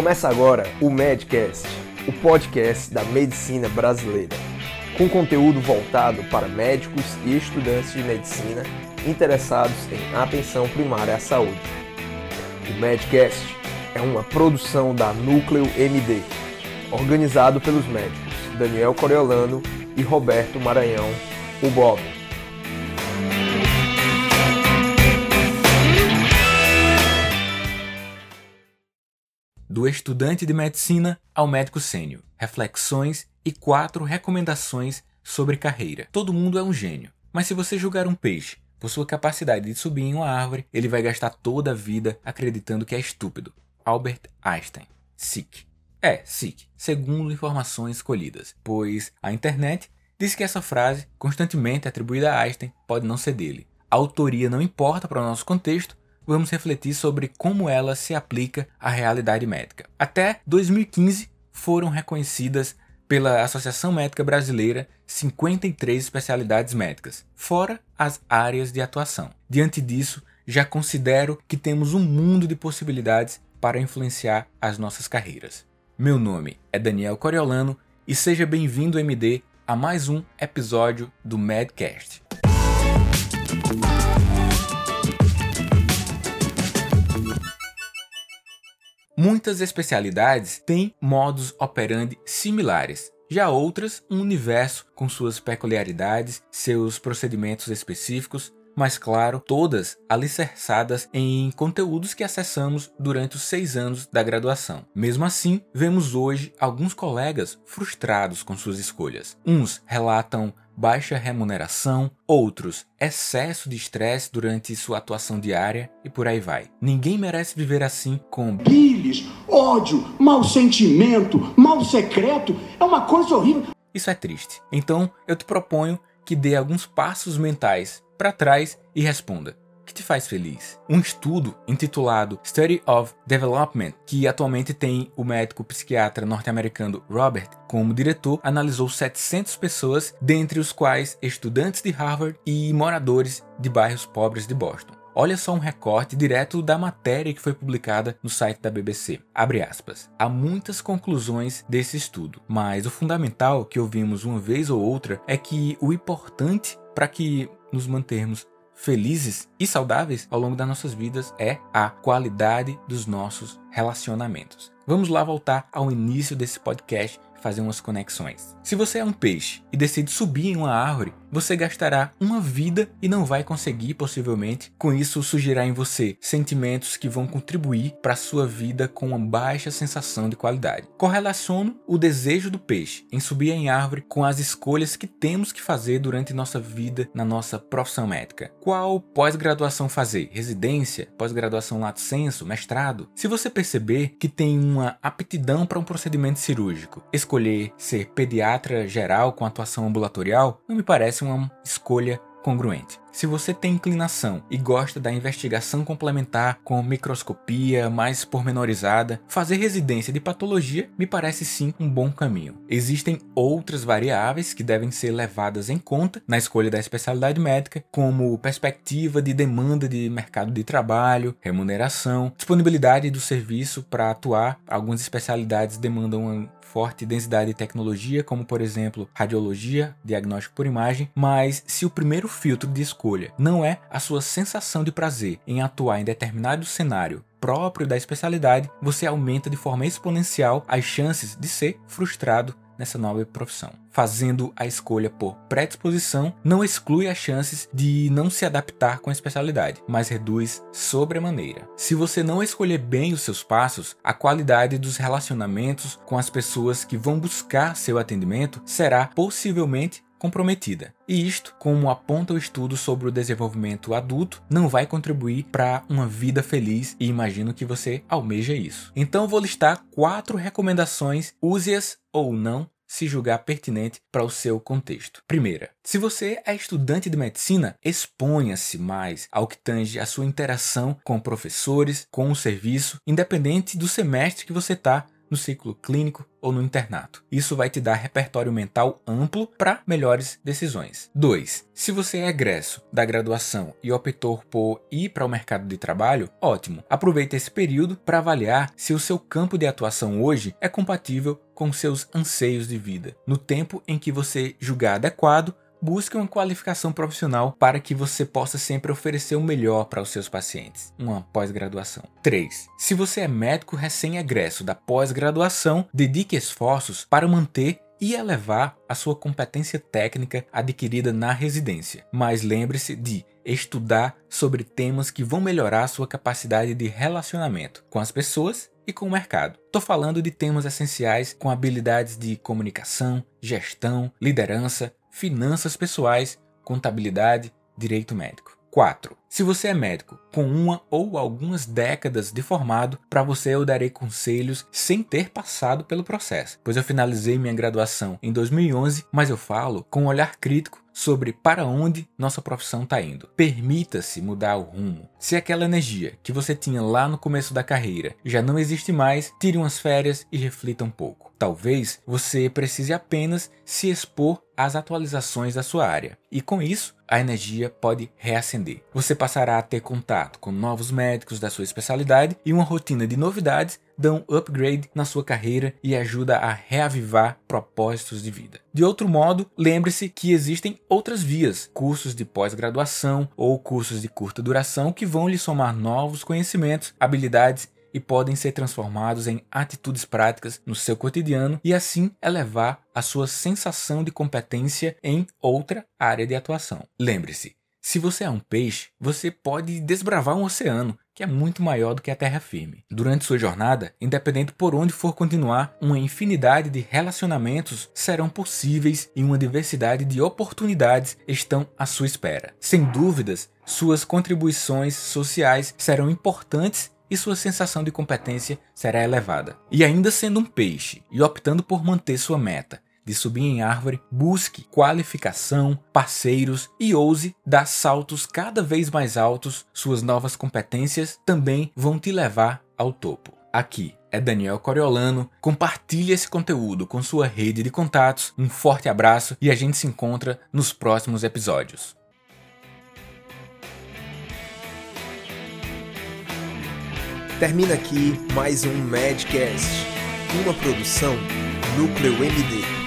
Começa agora o Medcast, o podcast da medicina brasileira, com conteúdo voltado para médicos e estudantes de medicina interessados em atenção primária à saúde. O Medcast é uma produção da Núcleo MD, organizado pelos médicos Daniel Coriolano e Roberto Maranhão, o Bob. Do estudante de medicina ao médico sênior, reflexões e quatro recomendações sobre carreira. Todo mundo é um gênio, mas se você julgar um peixe por sua capacidade de subir em uma árvore, ele vai gastar toda a vida acreditando que é estúpido. Albert Einstein. SIC. É, SIC, segundo informações colhidas, pois a internet diz que essa frase, constantemente atribuída a Einstein, pode não ser dele. A autoria não importa para o nosso contexto, vamos refletir sobre como ela se aplica à realidade médica. Até 2015 foram reconhecidas pela Associação Médica Brasileira 53 especialidades médicas, fora as áreas de atuação. Diante disso, já considero que temos um mundo de possibilidades para influenciar as nossas carreiras. Meu nome é Daniel Coriolano e seja bem-vindo, MD, a mais um episódio do Medcast. Muitas especialidades têm modos operandi similares, já outras um universo com suas peculiaridades, seus procedimentos específicos, mas claro, todas alicerçadas em conteúdos que acessamos durante os seis anos da graduação. Mesmo assim, vemos hoje alguns colegas frustrados com suas escolhas. Uns relatam baixa remuneração, outros excesso de estresse durante sua atuação diária e por aí vai. Ninguém merece viver assim com bilis, ódio, mau sentimento, mal secreto. É uma coisa horrível. Isso é triste. Então, eu te proponho que dê alguns passos mentais para trás e responda: que te faz feliz? Um estudo intitulado Study of Development, que atualmente tem o médico psiquiatra norte-americano Robert como diretor, analisou 700 pessoas, dentre os quais estudantes de Harvard e moradores de bairros pobres de Boston. Olha só um recorte direto da matéria que foi publicada no site da BBC. Abre aspas. Há muitas conclusões desse estudo, mas o fundamental que ouvimos uma vez ou outra é que o importante para que nos mantermos felizes e saudáveis ao longo das nossas vidas é a qualidade dos nossos relacionamentos. Vamos lá voltar ao início desse podcast fazer umas conexões. Se você é um peixe e decide subir em uma árvore, você gastará uma vida e não vai conseguir, possivelmente. Com isso, surgirá em você sentimentos que vão contribuir para sua vida com uma baixa sensação de qualidade. Correlaciono o desejo do peixe em subir em árvore com as escolhas que temos que fazer durante nossa vida na nossa profissão médica. Qual pós-graduação fazer? Residência? Pós-graduação lato senso? Mestrado? Se você perceber que tem uma aptidão para um procedimento cirúrgico, escolher ser pediatra geral com atuação ambulatorial não me parece uma escolha congruente. Se você tem inclinação e gosta da investigação complementar com microscopia mais pormenorizada, fazer residência de patologia me parece sim um bom caminho. Existem outras variáveis que devem ser levadas em conta na escolha da especialidade médica, como perspectiva de demanda de mercado de trabalho, remuneração, disponibilidade do serviço para atuar. Algumas especialidades demandam uma forte densidade de tecnologia, como por exemplo radiologia, diagnóstico por imagem, mas se o primeiro filtro de escolha não é a sua sensação de prazer em atuar em determinado cenário próprio da especialidade, você aumenta de forma exponencial as chances de ser frustrado nessa nova profissão. Fazendo a escolha por predisposição não exclui as chances de não se adaptar com a especialidade, mas reduz sobremaneira. Se você não escolher bem os seus passos, a qualidade dos relacionamentos com as pessoas que vão buscar seu atendimento será possivelmente comprometida. E isto, como aponta o estudo sobre o desenvolvimento adulto, não vai contribuir para uma vida feliz e imagino que você almeja isso. Então vou listar quatro recomendações, use-as ou não se julgar pertinente para o seu contexto. Primeira, se você é estudante de medicina, exponha-se mais ao que tange a sua interação com professores, com o serviço, independente do semestre que você está no ciclo clínico ou no internato. Isso vai te dar repertório mental amplo para melhores decisões. 2. Se você é egresso da graduação e optou por ir para o mercado de trabalho, ótimo. Aproveite esse período para avaliar se o seu campo de atuação hoje é compatível com seus anseios de vida. No tempo em que você julgar adequado, busque uma qualificação profissional para que você possa sempre oferecer o melhor para os seus pacientes, uma pós-graduação. 3. Se você é médico recém-egresso da pós-graduação, dedique esforços para manter e elevar a sua competência técnica adquirida na residência. Mas lembre-se de estudar sobre temas que vão melhorar a sua capacidade de relacionamento com as pessoas e com o mercado. Estou falando de temas essenciais com habilidades de comunicação, gestão, liderança, finanças pessoais, contabilidade, direito médico. 4. Se você é médico com uma ou algumas décadas de formado, para você eu darei conselhos sem ter passado pelo processo, pois eu finalizei minha graduação em 2011, mas eu falo com um olhar crítico sobre para onde nossa profissão está indo. Permita-se mudar o rumo. Se aquela energia que você tinha lá no começo da carreira já não existe mais, tire umas férias e reflita um pouco. Talvez você precise apenas se expor às atualizações da sua área, e com isso a energia pode reacender. Você passará a ter contato com novos médicos da sua especialidade e uma rotina de novidades dão upgrade na sua carreira e ajuda a reavivar propósitos de vida. De outro modo, lembre-se que existem outras vias, cursos de pós-graduação ou cursos de curta duração que vão lhe somar novos conhecimentos, habilidades e podem ser transformados em atitudes práticas no seu cotidiano e assim elevar a sua sensação de competência em outra área de atuação. Lembre-se, se você é um peixe, você pode desbravar um oceano que é muito maior do que a terra firme. Durante sua jornada, independente por onde for continuar, uma infinidade de relacionamentos serão possíveis e uma diversidade de oportunidades estão à sua espera. Sem dúvidas, suas contribuições sociais serão importantes e sua sensação de competência será elevada. E ainda sendo um peixe e optando por manter sua meta de subir em árvore, busque qualificação, parceiros e ouse dar saltos cada vez mais altos. Suas novas competências também vão te levar ao topo. Aqui é Daniel Coriolano. Compartilhe esse conteúdo com sua rede de contatos. Um forte abraço e a gente se encontra nos próximos episódios. Termina aqui mais um Madcast, uma produção Núcleo MD.